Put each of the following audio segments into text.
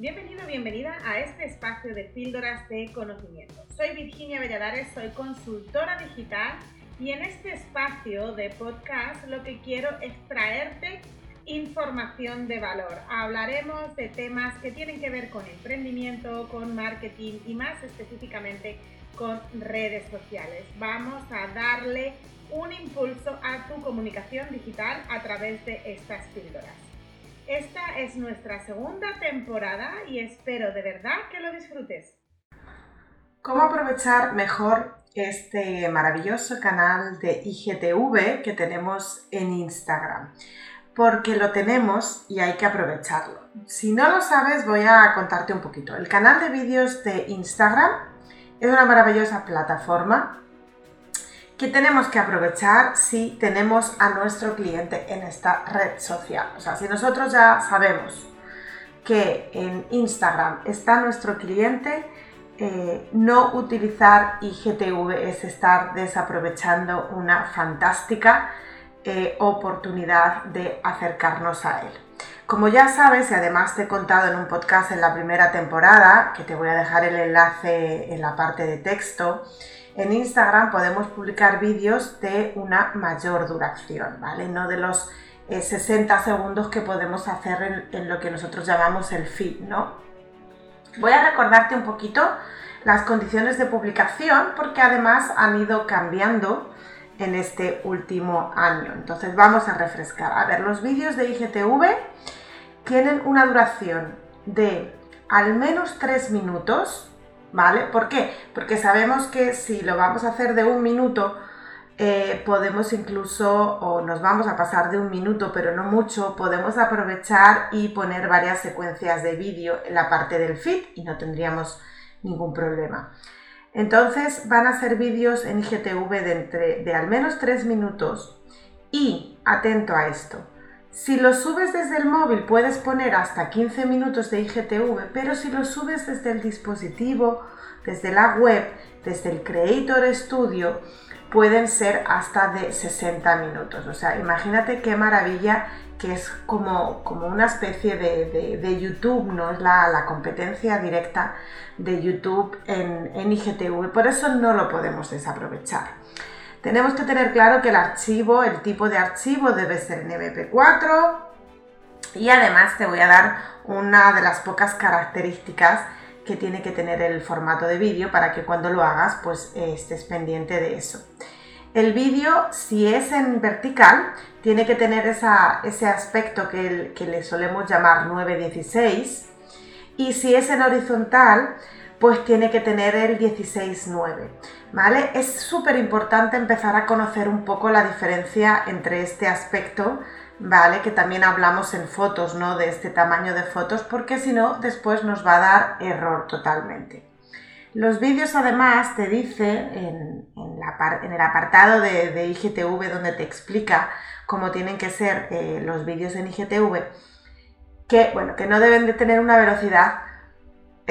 Bienvenido, bienvenida a este espacio de píldoras de conocimiento. Soy Virginia Valladares, soy consultora digital y en este espacio de podcast lo que quiero es traerte información de valor. Hablaremos de temas que tienen que ver con emprendimiento, con marketing y más específicamente con redes sociales. Vamos a darle un impulso a tu comunicación digital a través de estas píldoras. Esta es nuestra segunda temporada y espero de verdad que lo disfrutes. ¿Cómo aprovechar mejor este maravilloso canal de IGTV que tenemos en Instagram? Porque lo tenemos y hay que aprovecharlo. Si no lo sabes, voy a contarte un poquito. El canal de vídeos de Instagram es una maravillosa plataforma que tenemos que aprovechar si tenemos a nuestro cliente en esta red social. O sea, si nosotros ya sabemos que en Instagram está nuestro cliente, eh, no utilizar IGTV es estar desaprovechando una fantástica eh, oportunidad de acercarnos a él. Como ya sabes, y además te he contado en un podcast en la primera temporada, que te voy a dejar el enlace en la parte de texto, en Instagram podemos publicar vídeos de una mayor duración, ¿vale? No de los 60 eh, segundos que podemos hacer en, lo que nosotros llamamos el feed, ¿no? Voy a recordarte un poquito las condiciones de publicación porque además han ido cambiando en este último año. Entonces vamos a refrescar. A ver, los vídeos de IGTV tienen una duración de al menos 3 minutos ¿vale? ¿Por qué? Porque sabemos que si lo vamos a hacer de un minuto, eh, podemos incluso, o nos vamos a pasar de un minuto, pero no mucho, podemos aprovechar y poner varias secuencias de vídeo en la parte del feed y no tendríamos ningún problema. Entonces van a ser vídeos en IGTV de, entre, de al menos 3 minutos y, atento a esto, si lo subes desde el móvil puedes poner hasta 15 minutos de IGTV, pero si lo subes desde el dispositivo, desde la web, desde el Creator Studio, pueden ser hasta de 60 minutos. O sea, imagínate qué maravilla que es como, como una especie de, YouTube, no es la, competencia directa de YouTube en, en IGTV. Por eso no lo podemos desaprovechar. Tenemos que tener claro que el archivo, el tipo de archivo debe ser en MP4 y además te voy a dar una de las pocas características que tiene que tener el formato de vídeo para que cuando lo hagas pues estés pendiente de eso. El vídeo, si es en vertical, tiene que tener ese aspecto que, que le solemos llamar 916 y si es en horizontal, pues tiene que tener el 16.9, ¿vale? Es súper importante empezar a conocer un poco la diferencia entre este aspecto, ¿vale? Que también hablamos en fotos, ¿no? De este tamaño de fotos, porque si no, después nos va a dar error totalmente. Los vídeos además te dice en, el apartado de, IGTV donde te explica cómo tienen que ser eh, los vídeos en IGTV, que, bueno, que no deben de tener una velocidad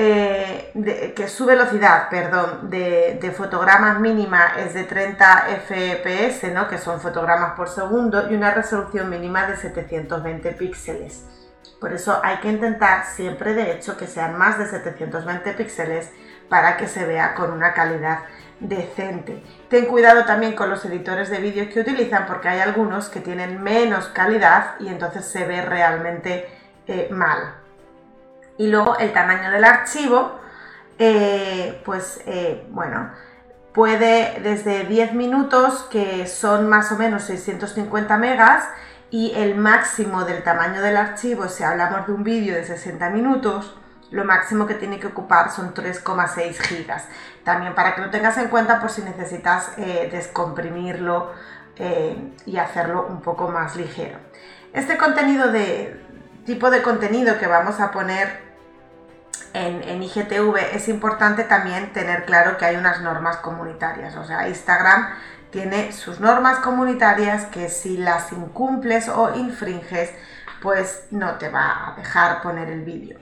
eh, que su velocidad, perdón, de, fotogramas mínima es de 30 fps, ¿no? que son fotogramas por segundo, y una resolución mínima de 720 píxeles. Por eso hay que intentar siempre, de hecho, que sean más de 720 píxeles para que se vea con una calidad decente. Ten cuidado también con los editores de vídeo que utilizan porque hay algunos que tienen menos calidad y entonces se ve realmente eh, mal. Y luego el tamaño del archivo, eh, pues eh, bueno, puede desde 10 minutos, que son más o menos 650 megas, y el máximo del tamaño del archivo, si hablamos de un vídeo de 60 minutos, lo máximo que tiene que ocupar son 3,6 gigas. También para que lo tengas en cuenta por si necesitas eh, descomprimirlo y hacerlo un poco más ligero. Este contenido de tipo de contenido que vamos a poner en, IGTV es importante también tener claro que hay unas normas comunitarias. O sea, Instagram tiene sus normas comunitarias que si las incumples o infringes, pues no te va a dejar poner el vídeo.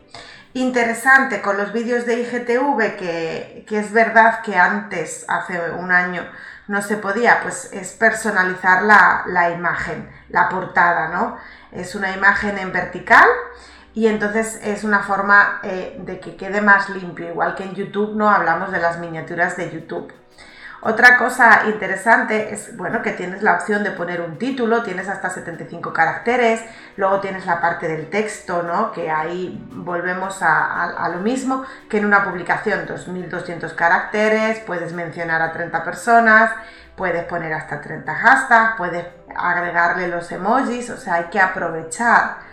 Interesante con los vídeos de IGTV, que, es verdad que antes, hace un año, no se podía, pues es personalizar la, la imagen, la portada, ¿no? Es una imagen en vertical y entonces es una forma eh, de que quede más limpio, igual que en YouTube no hablamos de las miniaturas de YouTube. Otra cosa interesante es, bueno, que tienes la opción de poner un título, tienes hasta 75 caracteres, luego tienes la parte del texto, ¿no? Que ahí volvemos a, lo mismo que en una publicación, 2200 caracteres, puedes mencionar a 30 personas, puedes poner hasta 30 hashtags, puedes agregarle los emojis, o sea, hay que aprovechar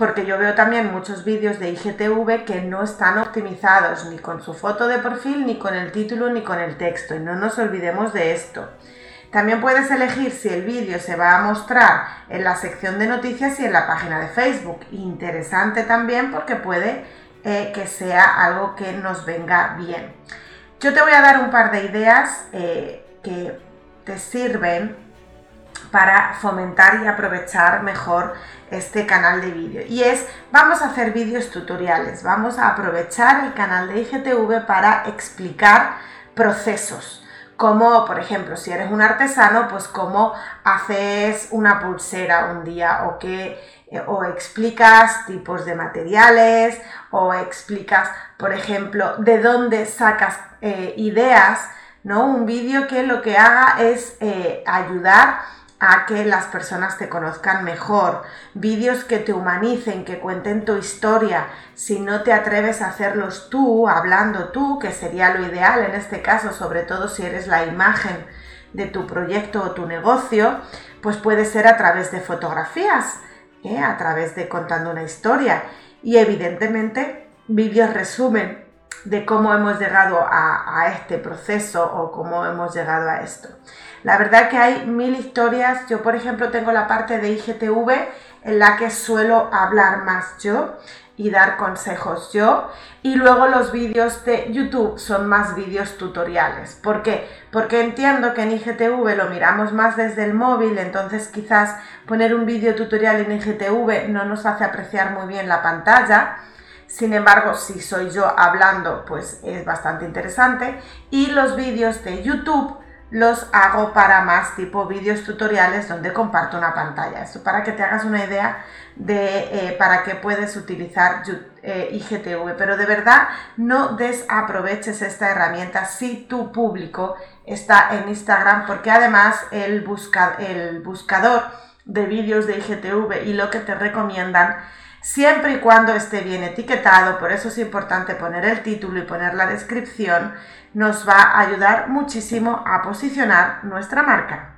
porque yo veo también muchos vídeos de IGTV que no están optimizados ni con su foto de perfil, ni con el título, ni con el texto, y no nos olvidemos de esto. También puedes elegir si el vídeo se va a mostrar en la sección de noticias y en la página de Facebook. Interesante también porque puede eh, que sea algo que nos venga bien. Yo te voy a dar un par de ideas eh, que te sirven para fomentar y aprovechar mejor este canal de vídeo. Y es vamos a hacer vídeos tutoriales vamos a aprovechar el canal de IGTV para explicar procesos como por ejemplo si eres un artesano pues cómo haces una pulsera un día o que o explicas tipos de materiales o explicas por ejemplo de dónde sacas eh, ideas no un vídeo que lo que haga es eh, ayudar a que las personas te conozcan mejor, vídeos que te humanicen, que cuenten tu historia. Si no te atreves a hacerlos tú, hablando tú, que sería lo ideal en este caso, sobre todo si eres la imagen de tu proyecto o tu negocio, pues puede ser a través de fotografías, ¿eh? a través de contando una historia. Y evidentemente vídeos resumen de cómo hemos llegado a, este proceso o cómo hemos llegado a esto. La verdad que hay mil historias. Yo, por ejemplo, tengo la parte de IGTV en la que suelo hablar más yo y dar consejos yo. Y luego los vídeos de YouTube son más vídeos tutoriales. ¿Por qué? Porque entiendo que en IGTV lo miramos más desde el móvil, entonces quizás poner un vídeo tutorial en IGTV no nos hace apreciar muy bien la pantalla. Sin embargo, si soy yo hablando, pues es bastante interesante. Y los vídeos de YouTube los hago para más tipo vídeos tutoriales donde comparto una pantalla. Esto para que te hagas una idea de eh, para qué puedes utilizar eh, IGTV. Pero de verdad no desaproveches esta herramienta si tu público está en Instagram porque además el, el buscador de vídeos de IGTV y lo que te recomiendan siempre y cuando esté bien etiquetado, por eso es importante poner el título y poner la descripción, nos va a ayudar muchísimo a posicionar nuestra marca.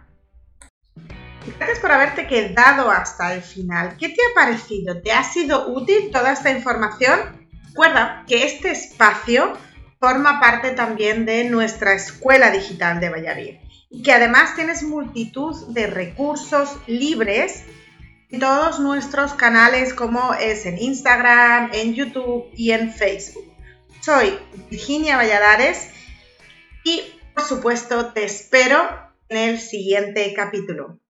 Gracias por haberte quedado hasta el final. ¿Qué te ha parecido? ¿Te ha sido útil toda esta información? Recuerda que este espacio forma parte también de nuestra escuela digital de Valladolid y que además tienes multitud de recursos libres todos nuestros canales como es en Instagram, en YouTube y en Facebook. Soy Virginia Valladares y por supuesto te espero en el siguiente capítulo.